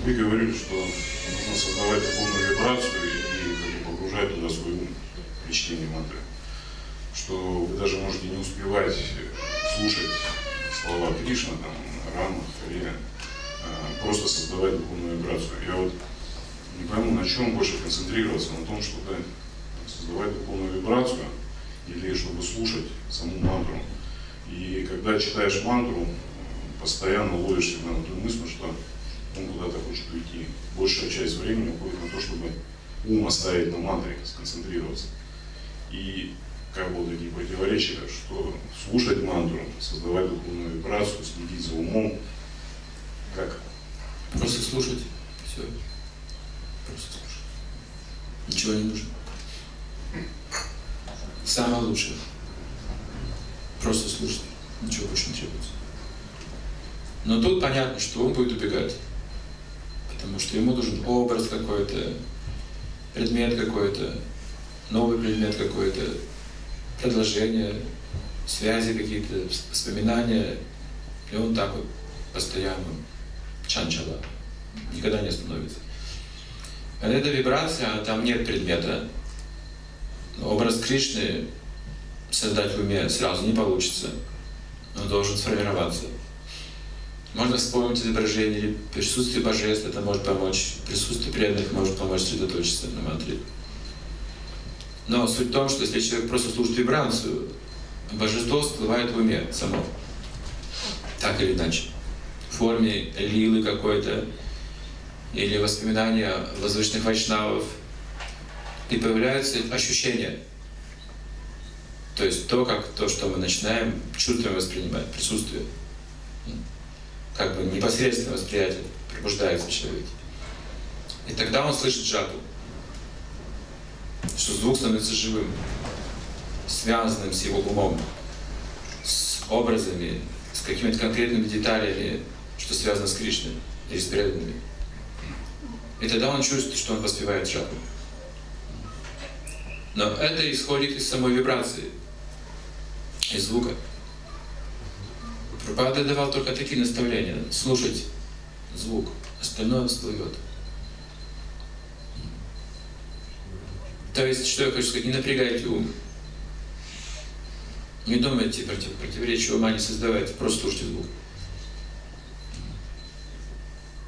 что нужно создавать духовную вибрацию и бы, погружать туда свой ум при чтении мантры. Что вы даже можете не успевать слушать слова Кришны, там, Рама, Харе, а, просто создавать духовную вибрацию. Я вот не пойму, на чем больше концентрироваться, на том, чтобы создавать духовную вибрацию или чтобы слушать саму мантру. И когда читаешь мантру, постоянно ловишь себя на ту мысль, что он куда-то хочет уйти. Большая часть времени уходит на то, чтобы ум оставить на мантре, сконцентрироваться. И как бы вот такие противоречия, что слушать мантру, создавать духовную вибрацию, следить за умом, как? Просто слушать, все. Просто слушать. Ничего не нужно. Самое лучшее. Просто слушать. Ничего больше не требуется. Но тут понятно, что он будет убегать. Потому что ему нужен образ какой-то, предмет какой-то, новый предмет какой-то, предложение, связи какие-то, воспоминания. И он так вот постоянно чанчала, никогда не остановится. А эта вибрация, там нет предмета. Образ Кришны создать в уме сразу не получится. Он должен сформироваться. Можно вспомнить изображение или присутствие божеств, это может помочь. Присутствие преданных может помочь сосредоточиться на мантре. Но суть в том, что если человек просто слушает вибрацию, божество всплывает в уме само. Так или иначе. В форме лилы какой-то, или воспоминания возвышенных вайшнавов. И появляются ощущения. То есть то, как то, что мы начинаем чувствами воспринимать, присутствие. Как бы непосредственное восприятие пробуждается в человеке. И тогда он слышит жабу что звук становится живым, связанным с его умом, с образами, с какими-то конкретными деталями, что связано с Кришной или с преданными. И тогда он чувствует, что он воспевает жабу. Но это исходит из самой вибрации, из звука. Пропада давал только такие наставления. Слушать звук, остальное всплывет. То есть, что я хочу сказать, не напрягайте ум. Не думайте против, противоречия ума, не создавайте, просто слушайте звук.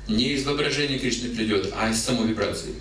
Не из воображения Кришны придет, а из самой вибрации.